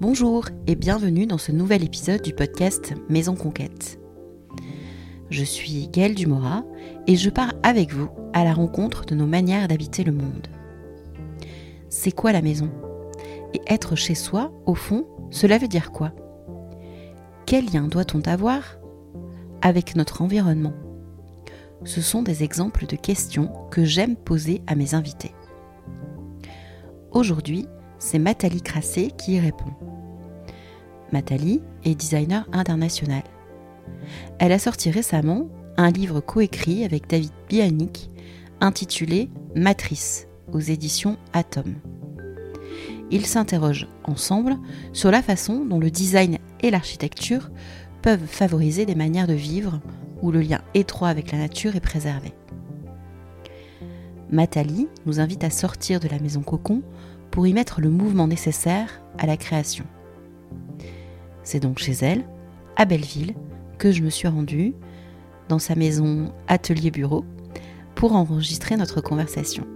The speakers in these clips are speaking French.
Bonjour et bienvenue dans ce nouvel épisode du podcast Maison Conquête. Je suis Gaëlle Dumora et je pars avec vous à la rencontre de nos manières d'habiter le monde. C'est quoi la maison? Et être chez soi, au fond, cela veut dire quoi? Quel lien doit-on avoir avec notre environnement? Ce sont des exemples de questions que j'aime poser à mes invités. Aujourd'hui, c'est Matali Crassé qui y répond. Matali est designer international. Elle a sorti récemment un livre coécrit avec David Bianik intitulé Matrice aux éditions Atom. Ils s'interrogent ensemble sur la façon dont le design et l'architecture peuvent favoriser des manières de vivre où le lien étroit avec la nature est préservé. Matali nous invite à sortir de la maison cocon pour y mettre le mouvement nécessaire à la création. C'est donc chez elle, à Belleville, que je me suis rendue, dans sa maison atelier-bureau, pour enregistrer notre conversation.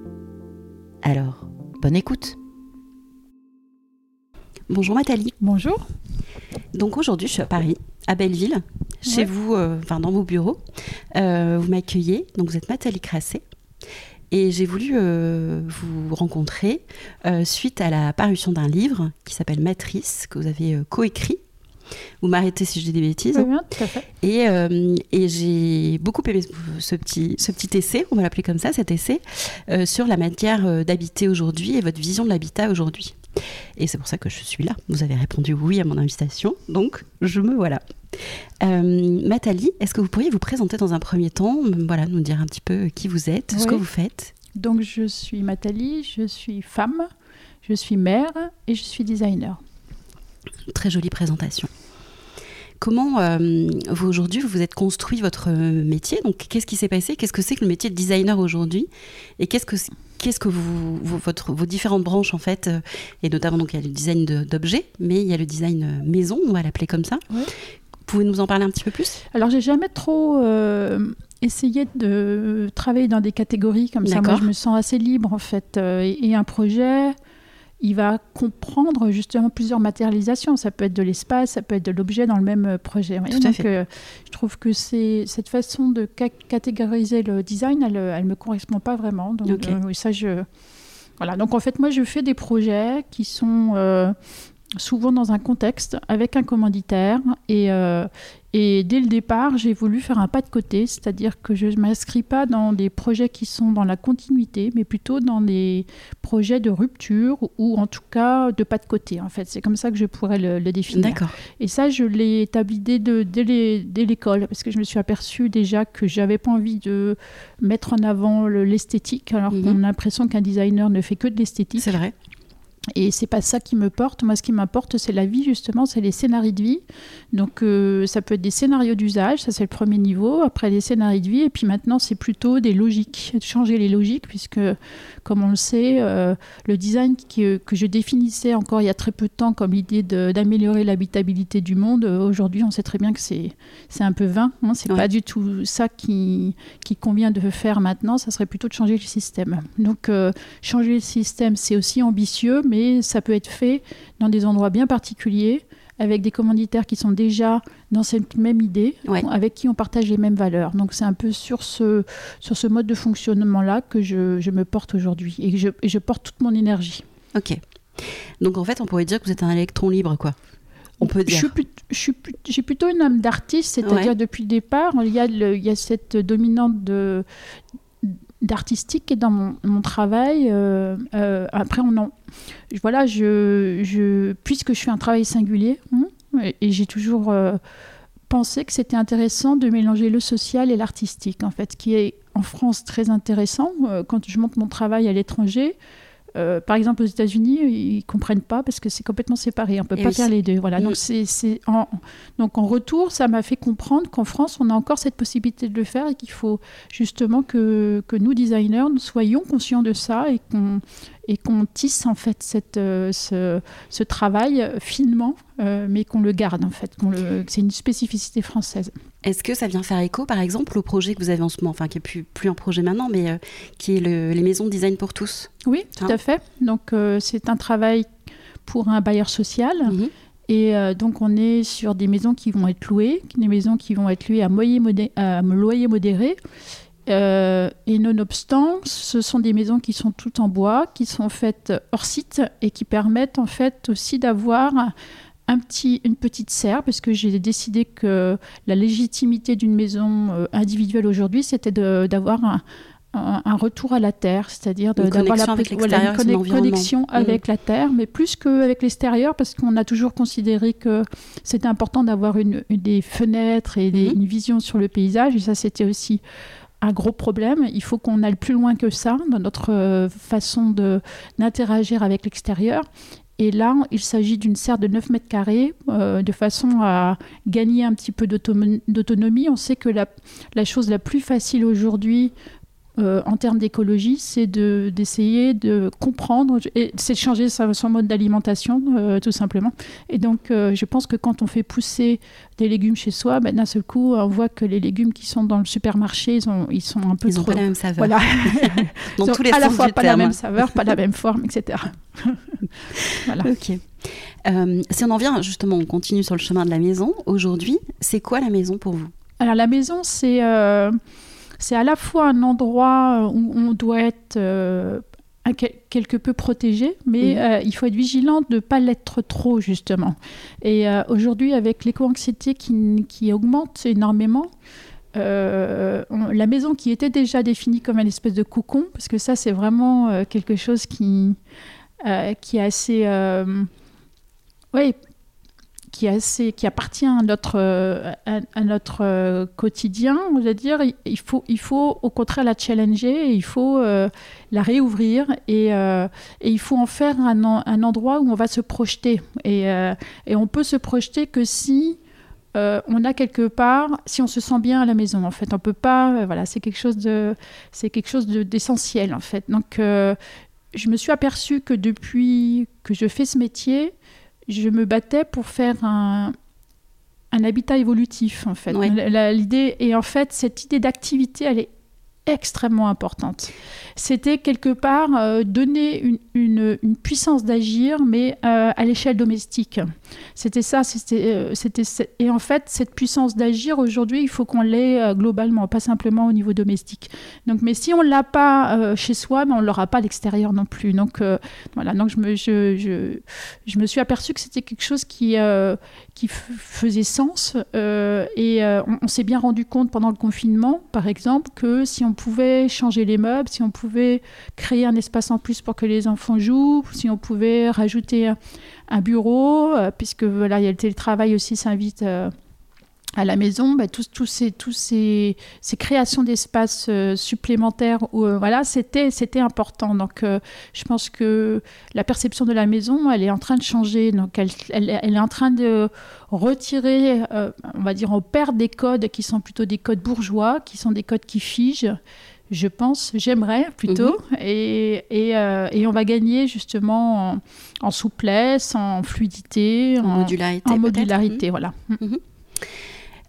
Alors, bonne écoute Bonjour Nathalie. Bonjour. Donc aujourd'hui, je suis à Paris, à Belleville, chez vous, euh, enfin dans vos bureaux. Euh, vous m'accueillez, donc vous êtes Nathalie Crassé. Et j'ai voulu euh, vous rencontrer suite à la parution d'un livre qui s'appelle Matrice, que vous avez coécrit vous m'arrêtez si je dis des bêtises. Oui, tout à fait. Et, euh, et j'ai beaucoup aimé ce petit, ce petit essai, on va l'appeler comme ça, cet essai, euh, sur la matière euh, d'habiter aujourd'hui et votre vision de l'habitat aujourd'hui. Et c'est pour ça que je suis là. Vous avez répondu oui à mon invitation, donc je me voilà. Euh, Nathalie, est-ce que vous pourriez vous présenter dans un premier temps, voilà, nous dire un petit peu qui vous êtes, ce que vous faites? Donc je suis Nathalie, je suis femme, je suis mère et je suis designer. Très jolie présentation. Comment euh, vous aujourd'hui vous vous êtes construit votre métier? Donc qu'est-ce qui s'est passé? Qu'est-ce que c'est que le métier de designer aujourd'hui? Et qu'est-ce que qu'est-ce que vous, votre, vos différentes branches en fait euh, Et notamment donc il y a le design d'objets, mais il y a le design euh, maison, on va l'appeler comme ça. Pouvez nous en parler un petit peu plus? Alors j'ai jamais trop essayé de travailler dans des catégories comme ça. Moi je me sens assez libre en fait. et un projet il va comprendre justement plusieurs matérialisations. Ça peut être de l'espace, ça peut être de l'objet dans le même euh, projet. Tout Donc, euh, je trouve que c'est cette façon de catégoriser le design, elle, ne me correspond pas vraiment. Donc, euh, ça, je voilà. Donc en fait, moi, je fais des projets qui sont souvent dans un contexte avec un commanditaire et, et dès le départ, j'ai voulu faire un pas de côté, c'est-à-dire que je ne m'inscris pas dans des projets qui sont dans la continuité, mais plutôt dans des projets de rupture ou en tout cas de pas de côté. En fait, c'est comme ça que je pourrais le, définir. D'accord. Et ça, je l'ai établi dès, dès l'école, parce que je me suis aperçue déjà que j'avais pas envie de mettre en avant l'esthétique, alors mhm. qu'on a l'impression qu'un designer ne fait que de l'esthétique. C'est vrai. Et c'est pas ça qui me porte. Moi, ce qui m'importe, c'est la vie, justement, c'est les scénarios de vie. Donc, euh, ça peut être des scénarios d'usage, ça c'est le premier niveau. Après, des scénarios de vie. Et puis maintenant, c'est plutôt des logiques. Changer les logiques, puisque, comme on le sait, euh, le design que je définissais encore il y a très peu de temps comme l'idée d'améliorer l'habitabilité du monde, euh, aujourd'hui, on sait très bien que c'est un peu vain. Hein. C'est pas du tout ça qui, qui convient de faire maintenant. Ça serait plutôt de changer le système. Donc, changer le système, c'est aussi ambitieux, mais ça peut être fait dans des endroits bien particuliers, avec des commanditaires qui sont déjà dans cette même idée, avec qui on partage les mêmes valeurs. Donc c'est un peu sur ce, sur ce mode de fonctionnement-là que je, me porte aujourd'hui et je, je porte toute mon énergie. Ok. Donc en fait, on pourrait dire que vous êtes un électron libre, quoi. On peut dire. J'ai plutôt une âme d'artiste, c'est-à-dire depuis le départ, il y, a il y a cette dominante de d'artistique et dans mon, travail. Euh, euh, après, on en, voilà, je, je, puisque je fais un travail singulier, hein, et, j'ai toujours euh, pensé que c'était intéressant de mélanger le social et l'artistique, en fait, qui est en France très intéressant. quand je monte mon travail à l'étranger, euh, par exemple, aux États-Unis, ils comprennent pas parce que c'est complètement séparé. On peut pas faire les deux. Voilà. Donc, mm. c'est, en, donc, en retour, ça m'a fait comprendre qu'en France, on a encore cette possibilité de le faire et qu'il faut justement que, que nous, designers, nous soyons conscients de ça et qu'on et qu'on tisse en fait cette, euh, ce, ce, travail finement, euh, mais qu'on le garde en fait. Le, c'est une spécificité française. Est-ce que ça vient faire écho, par exemple, au projet que vous avez en ce moment, enfin qui est plus, plus un projet maintenant, mais euh, qui est les maisons de design pour tous? Oui, tout hein à fait. Donc c'est un travail pour un bailleur social. Mhm. Et euh, donc, on est sur des maisons qui vont être louées, des maisons qui vont être louées à loyer modéré. Euh, et nonobstant, ce sont des maisons qui sont toutes en bois, qui sont faites hors site et qui permettent en fait aussi d'avoir un petit, une petite serre, parce que j'ai décidé que la légitimité d'une maison euh, individuelle aujourd'hui, c'était d'avoir un, un, retour à la terre, c'est-à-dire d'avoir la avec voilà, une connexion mm. avec la terre, mais plus qu'avec l'extérieur, parce qu'on a toujours considéré que c'était important d'avoir une, des fenêtres et mm-hmm. une vision sur le paysage, et ça c'était aussi un gros problème. Il faut qu'on aille plus loin que ça dans notre euh, façon d'interagir avec l'extérieur. Et là, il s'agit d'une serre de 9 mètres carrés, euh, de façon à gagner un petit peu d'autonomie. On sait que la, la, chose la plus facile aujourd'hui euh, en termes d'écologie, c'est d'essayer de, comprendre, et c'est de changer son, mode d'alimentation, euh, tout simplement. Et donc, euh, je pense que quand on fait pousser des légumes chez soi, ben, d'un seul coup, on voit que les légumes qui sont dans le supermarché, ils, ont, ils sont un peu ils trop... Ils n'ont pas la même saveur. Voilà. dans tous les à la fois pas la même saveur, pas la même forme, etc. voilà. Ok. si on en vient, justement, on continue sur le chemin de la maison. Aujourd'hui, c'est quoi la maison pour vous? Alors, la maison, c'est c'est à la fois un endroit euh, où on doit être euh, quelque peu protégé, mais euh, il faut être vigilant de ne pas l'être trop, justement. Et aujourd'hui, avec l'éco-anxiété qui, qui, augmente énormément, la maison qui était déjà définie comme une espèce de cocon, parce que ça, c'est vraiment quelque chose qui, qui est assez... oui, qui, appartient à notre, euh, euh, quotidien, on va dire, il faut, au contraire la challenger, il faut euh, la réouvrir et, il faut en faire un, endroit où on va se projeter. Et, et on peut se projeter que si on a quelque part, si on se sent bien à la maison, en fait, on peut pas, voilà, c'est quelque chose de, c'est quelque chose d'essentiel, en fait. Donc, je me suis aperçue que depuis que je fais ce métier, je me battais pour faire un, un habitat évolutif, en fait. L'idée, et en fait, cette idée d'activité, elle est extrêmement importante. C'était quelque part euh, donner une, une, puissance d'agir, mais euh, à l'échelle domestique. C'était ça, c'était, euh, c'était, et en fait, cette puissance d'agir, aujourd'hui, il faut qu'on l'ait globalement, pas simplement au niveau domestique. Donc, mais si on ne l'a pas chez soi, ben, on ne l'aura pas à l'extérieur non plus. Donc, voilà, donc je me, je, je, je me suis aperçue que c'était quelque chose qui, qui faisait sens, et on, on s'est bien rendu compte pendant le confinement, par exemple, que si on pouvait changer les meubles, si on pouvait créer un espace en plus pour que les enfants jouent, si on pouvait rajouter un, bureau, euh, puisque voilà, il y a le télétravail aussi s'invite euh, à la maison, bah, tous, tous, ces, tous ces, ces créations d'espaces euh, supplémentaires, voilà, c'était, c'était important. Donc, je pense que la perception de la maison, elle est en train de changer. Donc, elle, elle, elle est en train de retirer, on va dire, on perd des codes qui sont plutôt des codes bourgeois, qui sont des codes qui figent je pense, j'aimerais plutôt. Mhm. et, et, euh, et, on va gagner justement en, souplesse, en fluidité, en, modularité. En modularité, mhm. voilà. Mhm.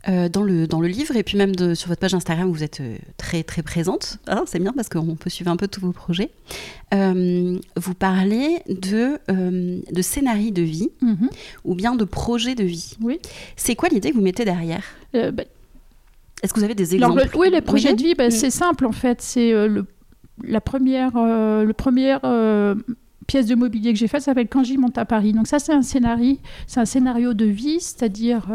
Euh, dans, le, dans le livre et puis même de, sur votre page Instagram, vous êtes euh, très très présente. Ah, c'est bien parce qu'on peut suivre un peu tous vos projets. vous parlez de, de scénarii de vie ou bien de projets de vie. Oui. C'est quoi l'idée que vous mettez derrière bah, est-ce que vous avez des exemples Oui, les projets de vie, ben, c'est simple en fait. C'est euh, le, la première, euh, le première euh, pièce de mobilier que j'ai faite s'appelle Quand j'y monte à Paris. Donc ça, c'est un scénario, c'est un scénario de vie, c'est-à-dire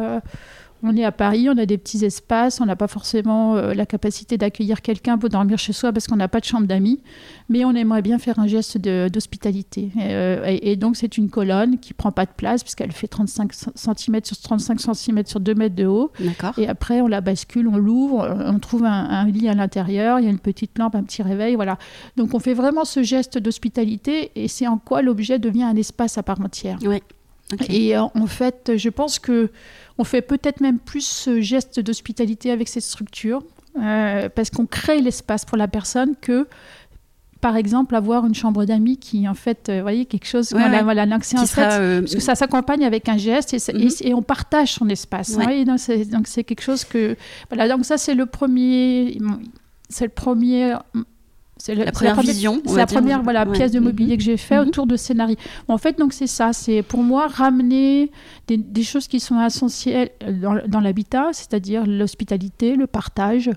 on est à Paris, on a des petits espaces, on n'a pas forcément euh, la capacité d'accueillir quelqu'un pour dormir chez soi parce qu'on n'a pas de chambre d'amis, mais on aimerait bien faire un geste d'hospitalité. Euh, et, donc c'est une colonne qui prend pas de place puisqu'elle fait 35 cm sur 35 cm sur 2 mètres de haut. Et après on la bascule, on l'ouvre, on trouve un, lit à l'intérieur, il y a une petite lampe, un petit réveil, voilà. Donc on fait vraiment ce geste d'hospitalité et c'est en quoi l'objet devient un espace à part entière. Oui. Et euh, en fait, je pense que on fait peut-être même plus ce geste d'hospitalité avec cette structure, euh, parce qu'on crée l'espace pour la personne que par exemple, avoir une chambre d'amis qui, en fait, euh, vous voyez, quelque chose. voilà, voilà, donc c'est en fait, parce que ça s'accompagne avec un geste et, mhm. et, on partage son espace. donc c'est quelque chose que. Voilà, donc ça, c'est le premier. C'est le premier c'est la, première vision. C'est la première voilà, pièce de mobilier que j'ai fait mhm. autour de scénarii. en fait, donc c'est ça. C'est pour moi ramener des, choses qui sont essentielles dans, dans l'habitat, c'est-à-dire l'hospitalité, le partage.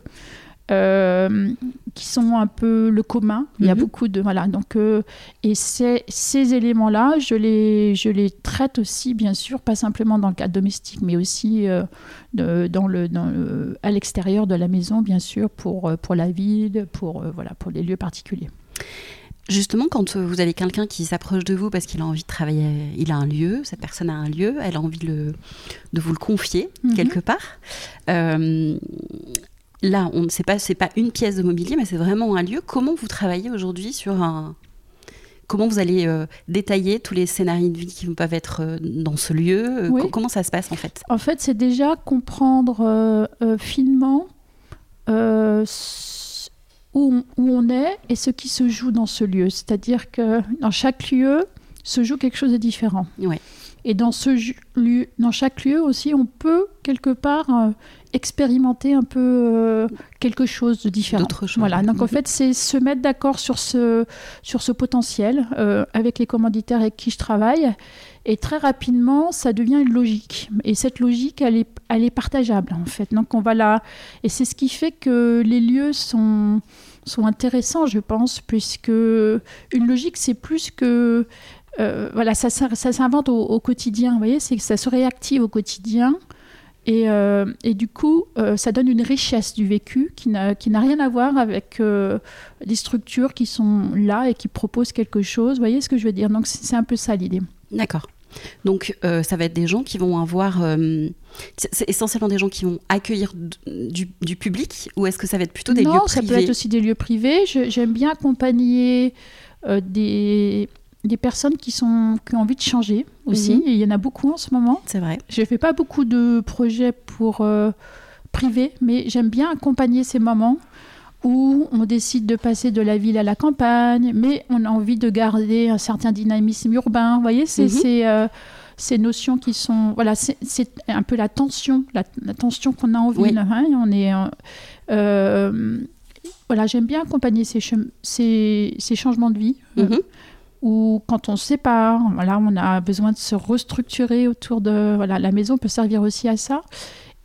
Euh, qui sont un peu le commun. Il y a mhm. beaucoup de voilà donc euh, et ces, ces éléments-là, je les je les traite aussi bien sûr pas simplement dans le cadre domestique, mais aussi euh, dans le dans à l'extérieur de la maison bien sûr pour pour la ville, pour voilà pour les lieux particuliers. Justement, quand vous avez quelqu'un qui s'approche de vous parce qu'il a envie de travailler, il a un lieu, cette personne a un lieu, elle a envie de, de vous le confier mhm. quelque part là, on ne sait pas, c'est pas une pièce de mobilier, mais c'est vraiment un lieu. Comment vous travaillez aujourd'hui sur un Comment vous allez euh, détailler tous les scénarios de vie qui peuvent être euh, dans ce lieu? Euh, Comment ça se passe en fait? En fait, c'est déjà comprendre finement où on, est et ce qui se joue dans ce lieu. C'est-à-dire que dans chaque lieu se joue quelque chose de différent. Et dans, ce lieu, dans chaque lieu aussi, on peut quelque part expérimenter un peu euh, quelque chose de différent. Voilà. Donc en mhm. fait, c'est se mettre d'accord sur ce, sur ce potentiel euh, avec les commanditaires avec qui je travaille. Et très rapidement, ça devient une logique. Et cette logique, elle est, elle est partageable en fait. Donc on va là. Et c'est ce qui fait que les lieux sont sont intéressants, je pense, puisque une logique, c'est plus que euh, voilà, ça, ça, s'invente au, au, quotidien. Vous voyez, c'est que ça se réactive au quotidien. Euh, et, du coup, euh, ça donne une richesse du vécu qui n'a rien à voir avec les structures qui sont là et qui proposent quelque chose. Vous voyez ce que je veux dire? Donc c'est un peu ça l'idée. D'accord. Donc ça va être des gens qui vont avoir... c'est essentiellement des gens qui vont accueillir du, du public ou est-ce que ça va être plutôt des lieux privés Non, ça peut être aussi des lieux privés. J'aime bien accompagner des des personnes qui, sont, qui ont envie de changer aussi. Mhm. Et il y en a beaucoup en ce moment. C'est vrai. Je ne fais pas beaucoup de projets pour euh, privé, mais j'aime bien accompagner ces moments où on décide de passer de la ville à la campagne, mais on a envie de garder un certain dynamisme urbain. Vous voyez, c'est mhm. euh, ces notions qui sont. Voilà, c'est un peu la tension, la, tension qu'on a en ville. Hein, on est. Euh, voilà, j'aime bien accompagner ces, ces, ces, changements de vie. Mhm ou quand on se sépare, voilà, on a besoin de se restructurer autour de... Voilà, la maison peut servir aussi à ça.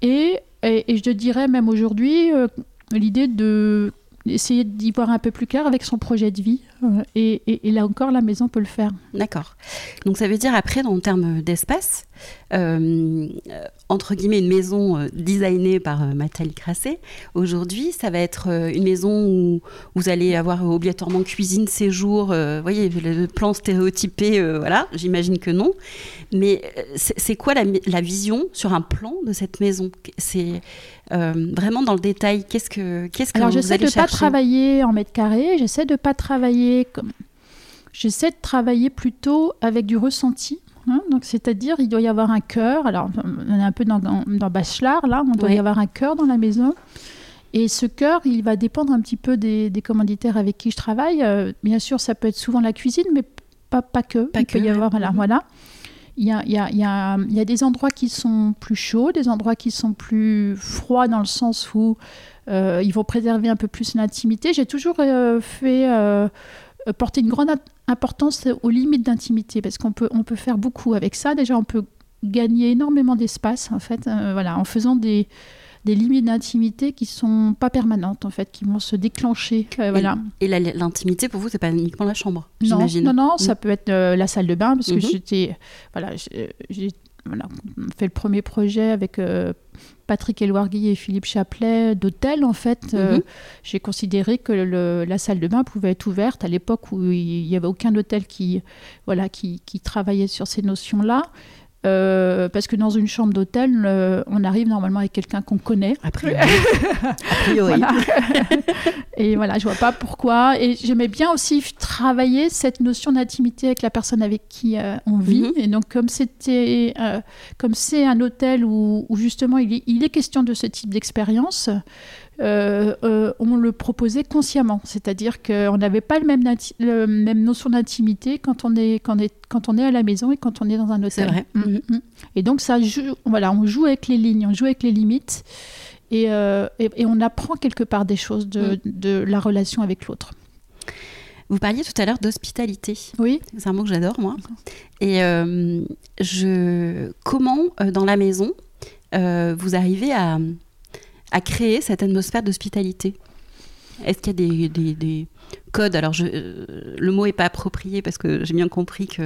Et, et, je dirais même aujourd'hui, euh, l'idée de essayer d'y voir un peu plus clair avec son projet de vie. Euh, et, là encore, la maison peut le faire. D'accord. Donc ça veut dire après, en termes d'espace, euh, entre guillemets, une maison euh, designée par euh, Mathilde Crasset, aujourd'hui, ça va être une maison où vous allez avoir obligatoirement cuisine, séjour, vous voyez, le plan stéréotypé, voilà, j'imagine que non. Mais c'est quoi la, la, vision sur un plan de cette maison? C'est vraiment dans le détail, qu'est-ce que, qu'est-ce que Alors, j'essaie de ne pas travailler en mètres carrés, j'essaie de ne pas travailler comme... J'essaie de travailler plutôt avec du ressenti. Hein, donc, c'est-à-dire, il doit y avoir un cœur. Alors, on est un peu dans, dans Bachelard, là, on doit y avoir un cœur dans la maison. Et ce cœur, il va dépendre un petit peu des, commanditaires avec qui je travaille. Euh, bien sûr, ça peut être souvent la cuisine, mais pas, pas que. il peut y avoir, voilà, mhm. voilà. Il y, a, il, y a, il, y a, il y, a, des endroits qui sont plus chauds, des endroits qui sont plus froids dans le sens où euh, ils vont préserver un peu plus l'intimité. J'ai toujours euh, fait porter une grande importance aux limites d'intimité, parce qu'on peut, on peut faire beaucoup avec ça. Déjà, on peut gagner énormément d'espace, en fait, euh, voilà, en faisant des, des limites d'intimité qui sont pas permanentes en fait, qui vont se déclencher. Euh, voilà. Et, l'intimité pour vous, c'est pas uniquement la chambre, j'imagine. Non, non, ça mm. peut être euh, la salle de bain parce que mm-hmm. j'étais, voilà, j'ai voilà, fait le premier projet avec Patrick Eloirgui et Philippe Chaplet d'hôtel, en fait, euh, mhm. j'ai considéré que la salle de bain pouvait être ouverte à l'époque où il n'y avait aucun hôtel qui, voilà, qui, qui travaillait sur ces notions-là. Euh, parce que dans une chambre d'hôtel, euh, on arrive normalement avec quelqu'un qu'on connaît. A priori. et voilà, je vois pas pourquoi. Et j'aimais bien aussi travailler cette notion d'intimité avec la personne avec qui euh, on vit. Mhm. Et donc, comme c'était, comme c'est un hôtel où, justement il il est, question de ce type d'expérience, euh, euh, on le proposait consciemment. C'est-à-dire qu'on n'avait pas le même, même notion d'intimité quand, on est, quand, est, quand on est à la maison et quand on est dans un hôtel. C'est vrai. Mm, mm, mm. Et donc, ça joue, voilà, on joue avec les lignes, on joue avec les limites et, euh, et, on apprend quelque part des choses de, de la relation avec l'autre. Vous parliez tout à l'heure d'hospitalité. Oui. C'est un mot que j'adore, moi. Et je, comment, dans la maison, vous arrivez à, à créer cette atmosphère d'hospitalité. Est-ce qu'il y a des, des, codes? Alors, je, euh, le mot n'est pas approprié parce que j'ai bien compris que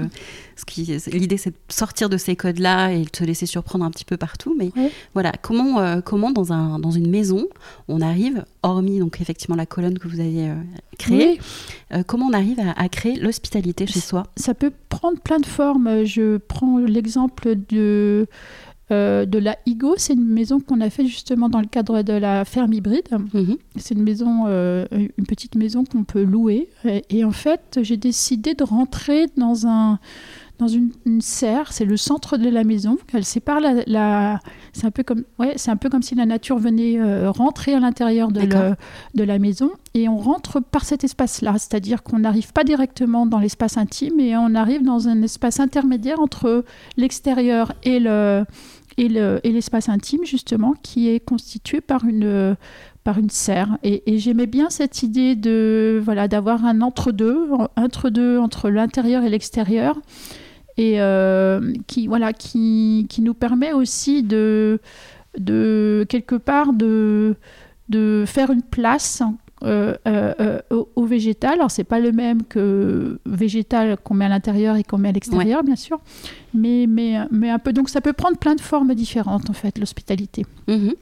l'idée, c'est de sortir de ces codes-là et de se laisser surprendre un petit peu partout. Mais voilà, comment, euh, comment dans, un, dans une maison, on arrive, hormis donc effectivement la colonne que vous avez euh, créée, comment on arrive à, à créer l'hospitalité chez soi? Ça peut prendre plein de formes. Je prends l'exemple de euh, de la Igo. C'est une maison qu'on a fait justement dans le cadre de la ferme hybride. Mhm. C'est une maison, euh, une petite maison qu'on peut louer. Et, en fait, j'ai décidé de rentrer dans un dans une, serre, c'est le centre de la maison. Elle sépare la, c'est un peu comme, ouais, c'est un peu comme si la nature venait euh, rentrer à l'intérieur de, de la maison, et on rentre par cet espace-là, c'est-à-dire qu'on n'arrive pas directement dans l'espace intime, et on arrive dans un espace intermédiaire entre l'extérieur et le et l'espace intime, justement, qui est constitué par une, par une serre. Et, j'aimais bien cette idée de voilà d'avoir un entre-deux, entre-deux entre l'intérieur et l'extérieur, et euh, qui, voilà, qui, qui, nous permet aussi de, de quelque part de, de faire une place euh, euh, euh, au, végétal. Alors, c'est pas le même que végétal qu'on met à l'intérieur et qu'on met à l'extérieur, bien sûr, mais, mais, mais un peu. Donc, ça peut prendre plein de formes différentes, en fait, l'hospitalité. Mhm.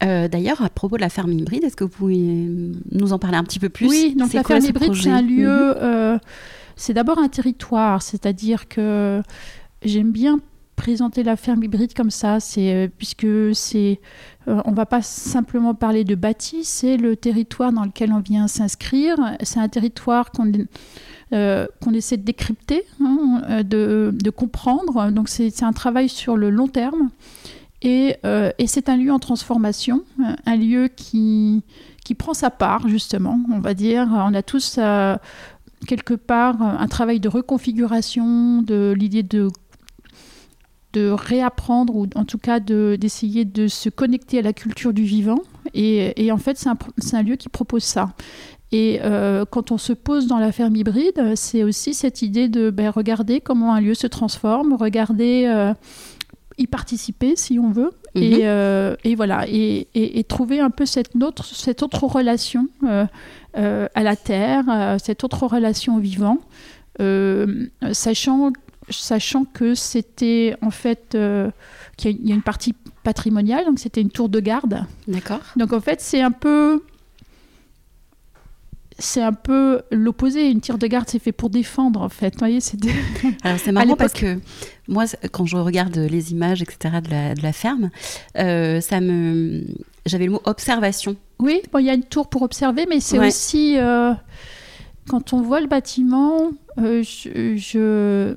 D'ailleurs, à propos de la ferme hybride, est-ce que vous pouvez nous en parler un petit peu plus? Oui, donc la ferme hybride, c'est un lieu, mhm. c'est d'abord un territoire, c'est-à-dire que j'aime bien présenter la ferme hybride comme ça, c'est puisque c'est euh, on va pas simplement parler de bâti, c'est le territoire dans lequel on vient s'inscrire. C'est un territoire qu'on euh, essaie de décrypter, hein, euh, de, comprendre. Donc c'est un travail sur le long terme. Et, c'est un lieu en transformation, un lieu qui, qui prend sa part, justement, on va dire. On a tous, quelque part, un travail de reconfiguration de l'idée de de réapprendre ou en tout cas d'essayer de, se connecter à la culture du vivant. Et, en fait, c'est un, un, lieu qui propose ça. Et euh, quand on se pose dans la ferme hybride, c'est aussi cette idée de ben, regarder comment un lieu se transforme, regarder, euh, y participer si on veut, et, mhm. euh, et, voilà, et, et, trouver un peu cette autre, cette autre relation à la terre, cette autre relation au vivant, sachant sachant que c'était en fait euh, qu'il y a une partie patrimoniale, donc c'était une tour de garde. D'accord. Donc en fait, c'est un peu c'est un peu l'opposé. Une tire de garde, c'est fait pour défendre, en fait. Vous voyez, c'est Alors, c'est marrant parce que moi, quand je regarde les images, etc., de la, de la ferme, euh, ça me... j'avais le mot observation. Oui, bon, il y a une tour pour observer, mais c'est aussi... Euh, quand on voit le bâtiment, euh, je,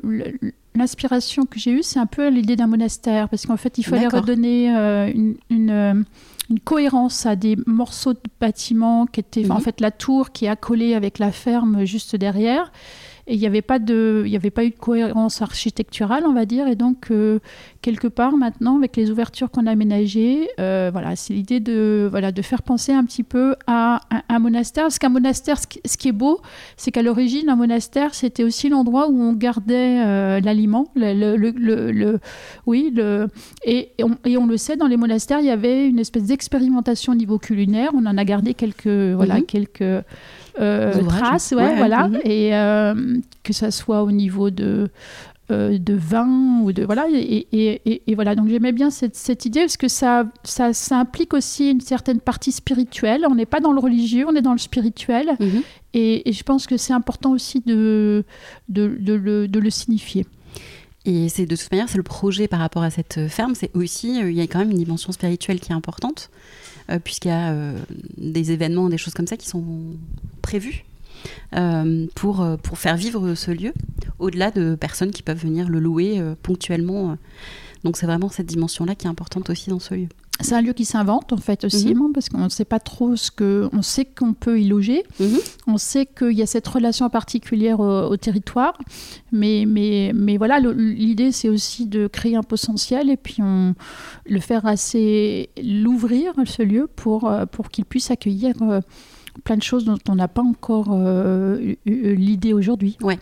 l'inspiration que j'ai eue, c'est un peu l'idée d'un monastère, parce qu'en fait, il fallait redonner euh, une, une, cohérence à des morceaux de bâtiment qui étaient, en fait, la tour qui est accolée avec la ferme juste derrière. Et il n'y avait, pas de, y avait pas eu de cohérence architecturale, on va dire. Et donc, euh, quelque part, maintenant, avec les ouvertures qu'on a aménagées, euh, voilà, c'est l'idée de, voilà, de faire penser un petit peu à un, monastère. Parce qu'un monastère, ce qui, est beau, c'est qu'à l'origine, un monastère, c'était aussi l'endroit où on gardait euh, l'aliment. Le, le, oui, le, et, on, et, on, le sait, dans les monastères, il y avait une espèce d'expérimentation au niveau culinaire. On en a gardé quelques, voilà, mhm. quelques traces, ouais, voilà, mhm. et euh, que ça soit au niveau de euh, de vin ou de voilà et, et, et, voilà. Donc j'aimais bien cette, cette, idée parce que ça, ça, ça implique aussi une certaine partie spirituelle. On n'est pas dans le religieux on est dans le spirituel. Mhm. et, je pense que c'est important aussi de de, de, le, de, le, signifier. Et c'est de toute manière c'est le projet par rapport à cette ferme. C'est aussi il y a quand même une dimension spirituelle qui est importante. euh, puisqu'il y a euh, des événements, des choses comme ça qui sont prévus euh, pour, pour faire vivre ce lieu, au-delà de personnes qui peuvent venir le louer ponctuellement. Donc c'est vraiment cette dimension-là qui est importante aussi dans ce lieu. C'est un lieu qui s'invente en fait aussi, mhm. parce qu'on ne sait pas trop ce que. On sait qu'on peut y loger, mhm. on sait qu'il y a cette relation particulière au, territoire, mais, mais, mais voilà, l'idée c'est aussi de créer un potentiel et puis on, le faire assez. l'ouvrir ce lieu pour, euh, pour qu'il puisse accueillir. Euh, plein de choses dont on n'a pas encore euh, l'idée aujourd'hui. Ouais,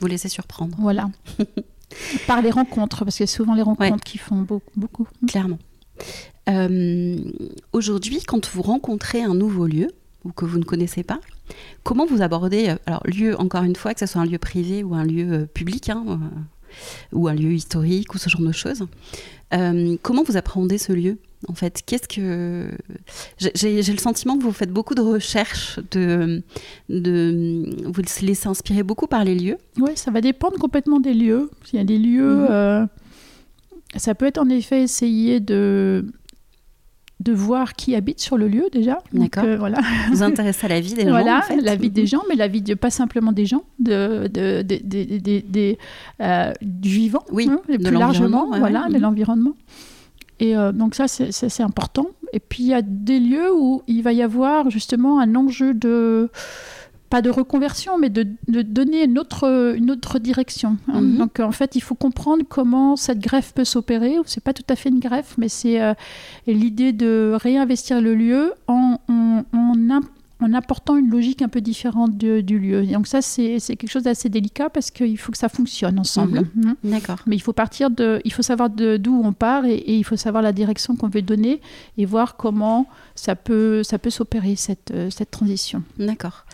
vous laissez surprendre. Voilà. Par les rencontres, parce que c'est souvent les rencontres qui font beaucoup. beaucoup. Clairement. Euh, aujourd'hui, quand vous rencontrez un nouveau lieu ou que vous ne connaissez pas, comment vous abordez, euh, alors lieu, encore une fois, que ce soit un lieu privé ou un lieu public, hein, ou un lieu historique ou ce genre de choses, comment vous appréhendez ce lieu en fait? Qu'est-ce que j'ai le sentiment que vous faites beaucoup de recherches, de, de vous laissez inspirer beaucoup par les lieux. Oui, ça va dépendre complètement des lieux. Il y a des lieux, mhm. euh, ça peut être en effet essayer de de voir qui habite sur le lieu déjà. D'accord. Euh, voilà. Vous intéressez à la vie des gens. Voilà, la vie des gens, mais la vie de pas simplement des gens, de, de, de, euh, du vivant, oui, hein, plus largement, voilà, de l'environnement. Et euh, donc ça, c'est important. Et puis il y a des lieux où il va y avoir justement un enjeu de pas de reconversion, mais de, donner une autre, une autre direction. Hein. Mhm. Donc en fait, il faut comprendre comment cette greffe peut s'opérer. C'est pas tout à fait une greffe, mais c'est euh, l'idée de réinvestir le lieu en, en, en, en apportant une logique un peu différente du lieu. donc ça, c'est quelque chose d'assez délicat parce qu'il faut que ça fonctionne ensemble. Mhm. Hein. D'accord. Mais il faut partir de, il faut savoir d'où on part et, il faut savoir la direction qu'on veut donner et voir comment ça peut, ça peut s'opérer cette, euh, cette transition. D'accord.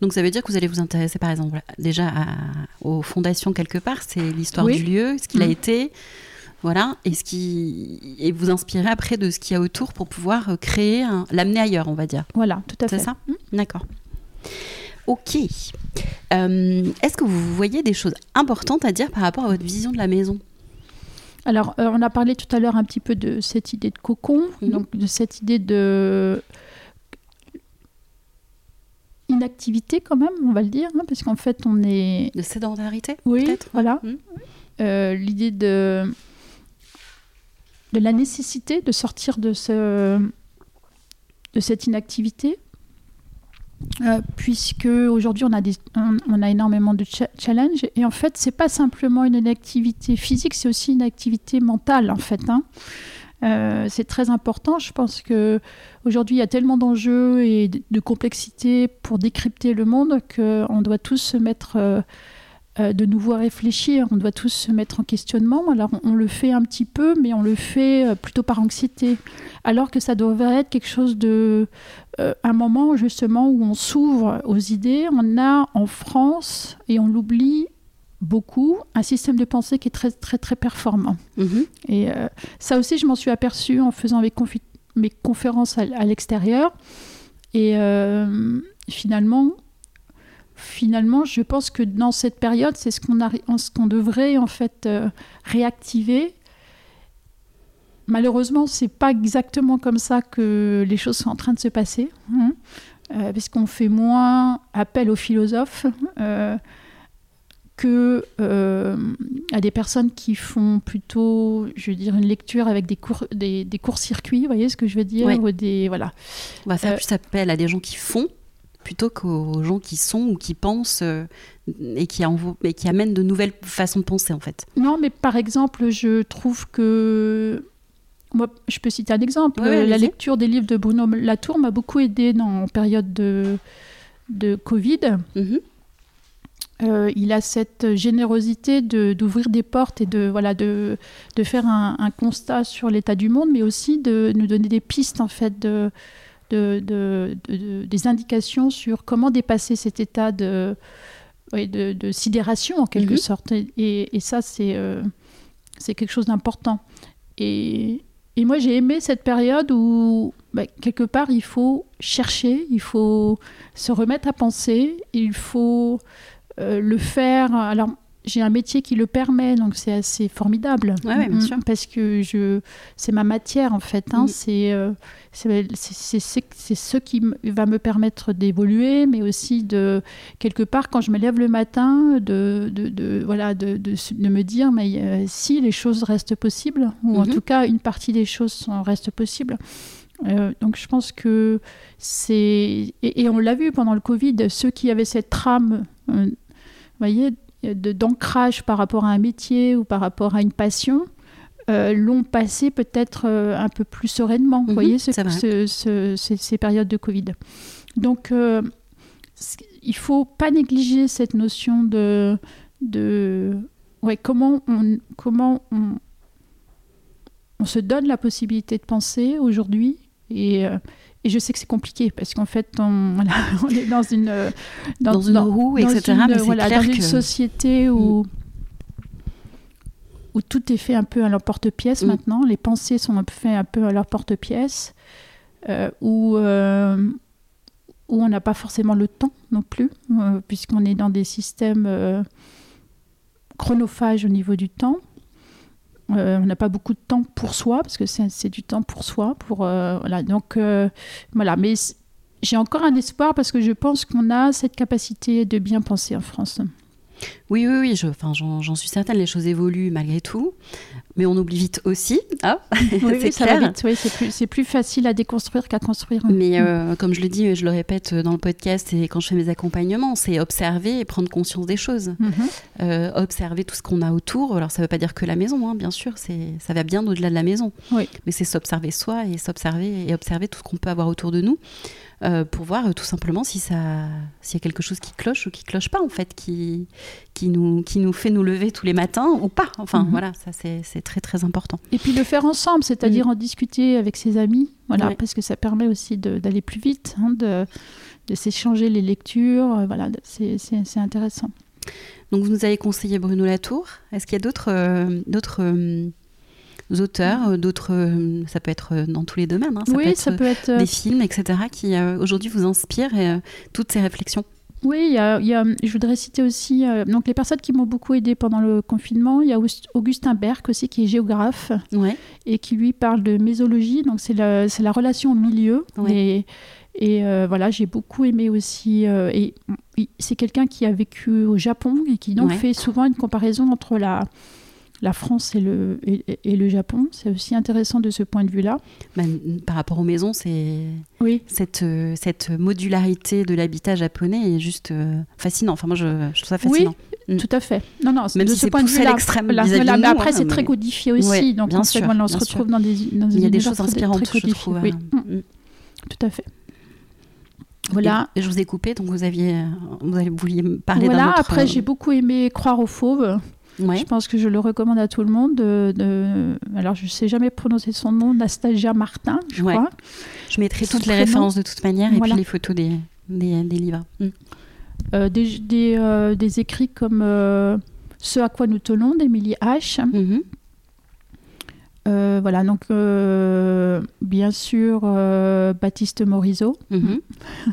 Donc ça veut dire que vous allez vous intéresser par exemple déjà aux fondations quelque part, c'est l'histoire du lieu, ce qu'il a mhm. été voilà, et, ce qui... et vous inspirer après de ce qu'il y a autour pour pouvoir euh, créer, l'amener ailleurs, on va dire. Voilà, tout à fait. C'est ça? Mmh. D'accord. Ok. Euh, est-ce que vous voyez des choses importantes à dire par rapport à votre vision de la maison? Alors, euh, on a parlé tout à l'heure un petit peu de cette idée de cocon, mmh. donc de cette idée de inactivité quand même, on va le dire, hein, parce qu'en fait, on est... De sédentarité Oui, voilà. Mmh. L'idée de de la nécessité de sortir de, ce, de cette inactivité, euh, puisque aujourd'hui on, a on, a énormément de challenges et en fait c'est pas simplement une inactivité physique, c'est aussi une activité mentale en fait. Hein. Euh, c'est très important. Je pense que aujourd'hui il y a tellement d'enjeux et de, complexité pour décrypter le monde qu'on doit tous se mettre euh, euh, de nouveau à réfléchir. On doit tous se mettre en questionnement. Alors on, le fait un petit peu, mais on le fait euh, plutôt par anxiété. Alors que ça devrait être quelque chose de... Euh, un moment justement où on s'ouvre aux idées. On a en France, et on l'oublie beaucoup, un système de pensée qui est très très très performant. Mm-hmm. Et ça aussi, je m'en suis aperçue en faisant mes, mes conférences à, à l'extérieur. Et finalement, finalement, je pense que dans cette période, c'est ce qu'on devrait en fait euh, réactiver. Malheureusement, c'est pas exactement comme ça que les choses sont en train de se passer, hein, euh, parce qu'on fait moins appel aux philosophes euh, que à des personnes qui font plutôt, je veux dire, une lecture avec des cours, des, courts-circuits. Vous voyez ce que je veux dire des voilà. On va faire plus appel à des gens qui font plutôt qu'aux gens qui sont ou qui pensent euh, et, qui et qui amènent de nouvelles façons de penser en fait. Non, mais par exemple, je trouve que moi, je peux citer un exemple. la lecture des livres de Bruno Latour m'a beaucoup aidé en période de, de Covid. Mhm. Euh, il a cette générosité d'ouvrir des portes et de, voilà, de, de faire un, un constat sur l'état du monde, mais aussi de nous donner des pistes en fait de, de, des indications sur comment dépasser cet état de, de, sidération en quelque mhm. sorte. Et, ça, c'est euh, c'est quelque chose d'important. Et, et, moi, j'ai aimé cette période où, bah, quelque part, il faut chercher, il faut se remettre à penser, il faut euh, le faire. Alors, j'ai un métier qui le permet, donc c'est assez formidable. Ouais, bien sûr. Parce que je, c'est ma matière en fait. Hein, euh, c'est, c'est, ce qui va me permettre d'évoluer, mais aussi de quelque part quand je me lève le matin, de, de, de voilà, de, de, me dire mais euh, si les choses restent possibles, ou en mhm. tout cas une partie des choses sont, restent possibles. Euh, donc je pense que c'est et, on l'a vu pendant le Covid, ceux qui avaient cette trame, vous voyez, d'ancrage par rapport à un métier ou par rapport à une passion, euh, l'ont passé peut-être euh, un peu plus sereinement, vous mhm, voyez, ces périodes de Covid. donc, il faut pas négliger cette notion de, de ouais, comment on, comment on, on se donne la possibilité de penser aujourd'hui et, et je sais que c'est compliqué parce qu'en fait, on, on, est dans une, dans, dans une roue, etc. mais voilà, dans une société où, mm. où tout est fait un peu à leur porte-pièce mm. maintenant. Les pensées sont faites un peu à leur porte-pièce, euh, où, euh, où on n'a pas forcément le temps non plus, euh, puisqu'on est dans des systèmes euh, chronophages au niveau du temps. Euh, on n'a pas beaucoup de temps pour soi, parce que c'est du temps pour soi. Pour, euh, voilà, donc, euh, voilà. Mais j'ai encore un espoir parce que je pense qu'on a cette capacité de bien penser en France. Oui, oui, oui, j'en suis certaine, les choses évoluent malgré tout, mais on oublie vite aussi. Oui, ça va vite, oui, c'est plus, facile à déconstruire qu'à construire. Mais euh, comme je le dis, je le répète dans le podcast et quand je fais mes accompagnements, c'est observer et prendre conscience des choses. Mhm. Euh, observer tout ce qu'on a autour. Alors ça ne veut pas dire que la maison, hein, bien sûr, ça va bien au-delà de la maison. Oui. Mais c'est s'observer soi et s'observer et observer tout ce qu'on peut avoir autour de nous. Euh, pour voir euh, tout simplement si ça, s'il y a quelque chose qui cloche ou qui cloche pas en fait, qui, qui, nous, qui nous fait nous lever tous les matins ou pas. Enfin mhm. voilà, ça c'est très très important. Et puis le faire ensemble, c'est-à-dire en discuter avec ses amis, voilà, parce que ça permet aussi d'aller plus vite, hein, de, de s'échanger les lectures, euh, voilà, c'est intéressant. Donc vous nous avez conseillé Bruno Latour. Est-ce qu'il y a d'autres d'autres auteurs, euh, d'autres, euh, ça peut être euh, dans tous les domaines, hein, ça oui, peut être, ça peut être des films, etc., qui aujourd'hui vous inspirent et toutes ces réflexions. Oui, il y a, je voudrais citer aussi donc les personnes qui m'ont beaucoup aidé pendant le confinement. Il y a Augustin Berg aussi qui est géographe ouais. et qui lui parle de mésologie. Donc c'est la, la relation au milieu. Et, et voilà, j'ai beaucoup aimé aussi. et c'est quelqu'un qui a vécu au Japon et qui donc fait souvent une comparaison entre la la France et le, et, le Japon. C'est aussi intéressant de ce point de vue-là. Par rapport aux maisons, c'est oui. cette, euh, cette modularité de l'habitat japonais est juste euh, fascinant. Enfin, moi, je, trouve ça fascinant. Oui, mm. tout à fait. Non, non, Même de si ce point de vue-là, mais après, c'est très codifié aussi. donc, bien sûr, on se retrouve dans des, dans Il y a des choses inspirantes, je trouve. Oui. Mm. Mm. Tout à fait. Voilà. Et je vous ai coupé, donc vous aviez, vous, avez, vouliez parler d'un autre... après, j'ai beaucoup aimé Croire aux fauves. Je pense que je le recommande à tout le monde. De, Alors, je ne sais jamais prononcer son nom, Nastasia Martin, je crois. Je mettrai toutes les références de toute manière et puis les photos des, des, livres. Mm. Euh, des, des, euh, des, écrits comme euh, Ce à quoi nous tenons d'Émilie H. Mm-hmm. voilà, donc bien sûr Baptiste Morisot, mm-hmm.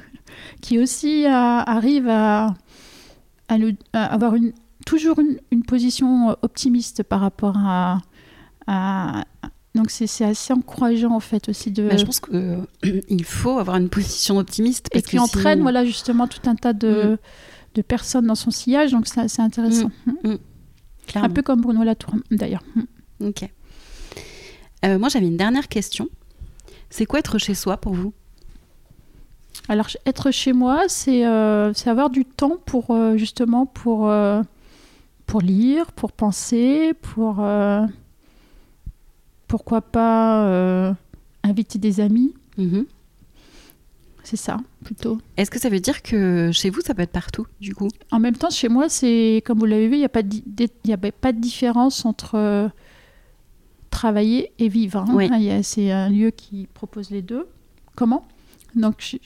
qui aussi arrive à, à, avoir une, toujours une, position euh, optimiste par rapport à. donc c'est assez encourageant en fait aussi de. je pense qu'il euh, faut avoir une position optimiste. Parce et qui entraîne voilà justement tout un tas de, mm. de personnes dans son sillage, donc c'est intéressant. Mm. Mm. Un peu comme Bruno Latour d'ailleurs. Ok. Euh, moi j'avais une dernière question. C'est quoi être chez soi pour vous? Alors être chez moi, c'est avoir du temps pour justement pour pour lire, pour penser, pour euh, pourquoi pas euh, inviter des amis. Mhm. C'est ça, plutôt. Est-ce que ça veut dire que chez vous, ça peut être partout, du coup? En même temps, chez moi, c'est comme vous l'avez vu, il n'y a, pas de, a pas de différence entre euh, travailler et vivre. Hein. C'est un lieu qui propose les deux. Comment? Donc,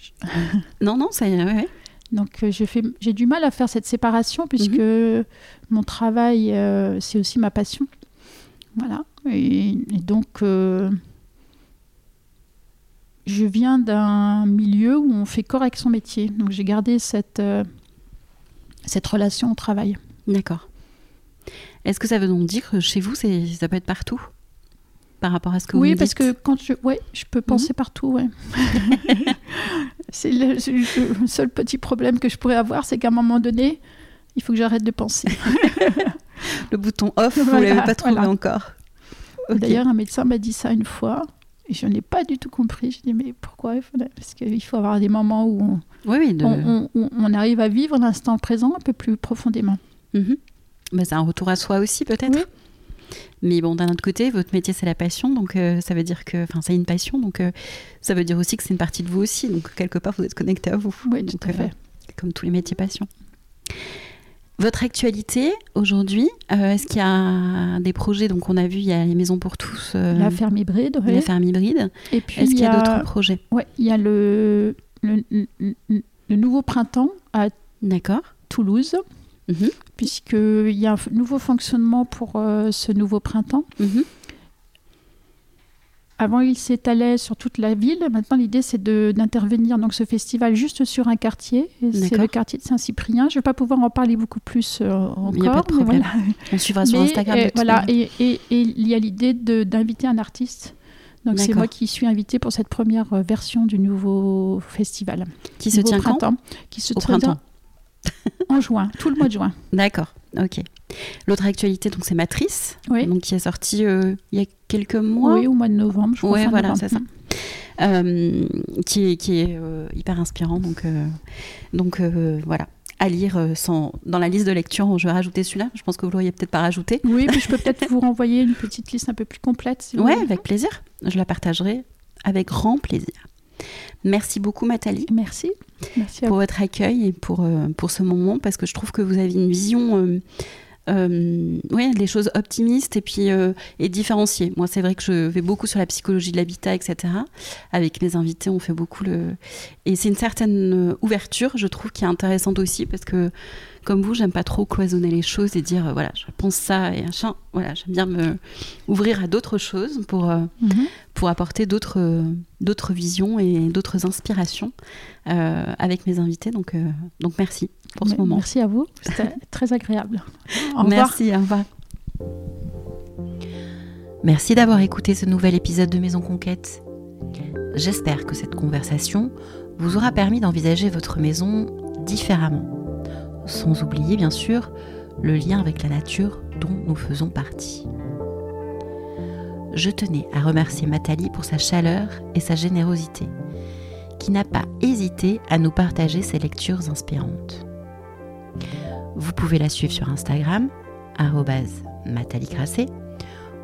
Non, non, c'est... Ouais, donc euh, j'ai du mal à faire cette séparation puisque mhm. mon travail, euh, c'est aussi ma passion. Voilà. Et, donc, euh, je viens d'un milieu où on fait corps avec son métier. Donc j'ai gardé cette, cette relation au travail. D'accord. Est-ce que ça veut donc dire que chez vous, ça peut être partout? Par rapport à ce que oui, vous Oui, parce que quand je, ouais, je peux penser mhm. partout, ouais. c'est le, seul petit problème que je pourrais avoir, c'est qu'à un moment donné, il faut que j'arrête de penser. le bouton off, vous ne l'avez pas trouvé encore. D'ailleurs, un médecin m'a dit ça une fois. Et je n'ai pas du tout compris. Je dis, mais pourquoi? Parce qu'il faut avoir des moments où on, oui, on, arrive à vivre l'instant présent un peu plus profondément. Mhm. c'est un retour à soi aussi, peut-être? Mais bon, d'un autre côté, votre métier, c'est la passion, donc ça veut dire que, enfin, c'est une passion, donc ça veut dire aussi que c'est une partie de vous aussi, donc quelque part, vous êtes connecté à vous. Oui, tout à fait. Comme tous les métiers passion. Votre actualité aujourd'hui, est-ce qu'il y a des projets Donc, on a vu, il y a les maisons pour tous. la ferme hybride, oui. La ferme hybride. Et puis, est-ce qu'il y a, d'autres projets? Oui, il y a le, le, le nouveau printemps à Toulouse. Mhm. Puisqu'il y a un nouveau fonctionnement pour euh, ce nouveau printemps. Mhm. Avant, il s'étalait sur toute la ville. Maintenant, l'idée, c'est d'intervenir dans ce festival juste sur un quartier. C'est le quartier de Saint-Cyprien. Je ne vais pas pouvoir en parler beaucoup plus encore. Il n'y a pas de problème. On suivra sur Instagram. Et, voilà, et, il y a l'idée d'inviter un artiste. Donc c'est moi qui suis invitée pour cette première euh, version du nouveau festival. Qui se tient printemps, quand Qui se tient en juin, tout le mois de juin. D'accord, ok. L'autre actualité, donc c'est Matrice, donc qui est sortie euh, il y a quelques mois. Oui, au mois de novembre, je crois. Oui, voilà, c'est ça. Euh, qui est, qui est euh, hyper inspirant, donc, donc voilà. À lire sans... dans la liste de lecture, je vais rajouter celui-là. Je pense que vous l'auriez peut-être pas rajouté. Oui, mais je peux peut-être vous renvoyer une petite liste un peu plus complète. Si oui, avec plaisir. Je la partagerai avec grand plaisir. Merci beaucoup, Nathalie. Merci. Merci pour votre accueil et pour, euh, pour ce moment, parce que je trouve que vous avez une vision. Euh, euh oui, les choses optimistes et puis euh, et différenciées. Moi, c'est vrai que je vais beaucoup sur la psychologie de l'habitat, etc. Avec mes invités, on fait beaucoup le. Et c'est une certaine ouverture, je trouve, qui est intéressante aussi parce que comme vous, j'aime pas trop cloisonner les choses et dire euh, voilà, je pense ça et machin. Voilà, j'aime bien me ouvrir à d'autres choses pour, mhm. Pour apporter d'autres euh, d'autres visions et d'autres inspirations avec mes invités. Donc, donc merci pour ce moment. Merci à vous, c'était très agréable. Au merci, au revoir. Merci d'avoir écouté ce nouvel épisode de Maison Conquête. J'espère que cette conversation vous aura permis d'envisager votre maison différemment sans oublier bien sûr le lien avec la nature dont nous faisons partie. Je tenais à remercier Matali pour sa chaleur et sa générosité, qui n'a pas hésité à nous partager ses lectures inspirantes. Vous pouvez la suivre sur Instagram, matalicrassé,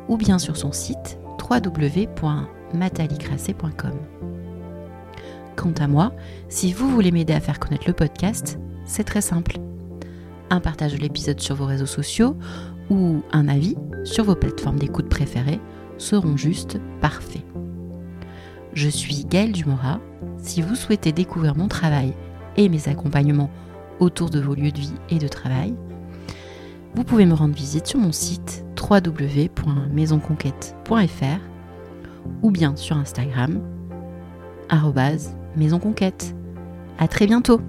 ou bien sur son site www.matalicrassé.com. Quant à moi, si vous voulez m'aider à faire connaître le podcast, c'est très simple un partage de l'épisode sur vos réseaux sociaux ou un avis sur vos plateformes d'écoute préférées seront juste parfaits. Je suis Gaëlle Dumora. Si vous souhaitez découvrir mon travail et mes accompagnements autour de vos lieux de vie et de travail, vous pouvez me rendre visite sur mon site www.maisonconquête.fr ou bien sur Instagram maisonconquête. À très bientôt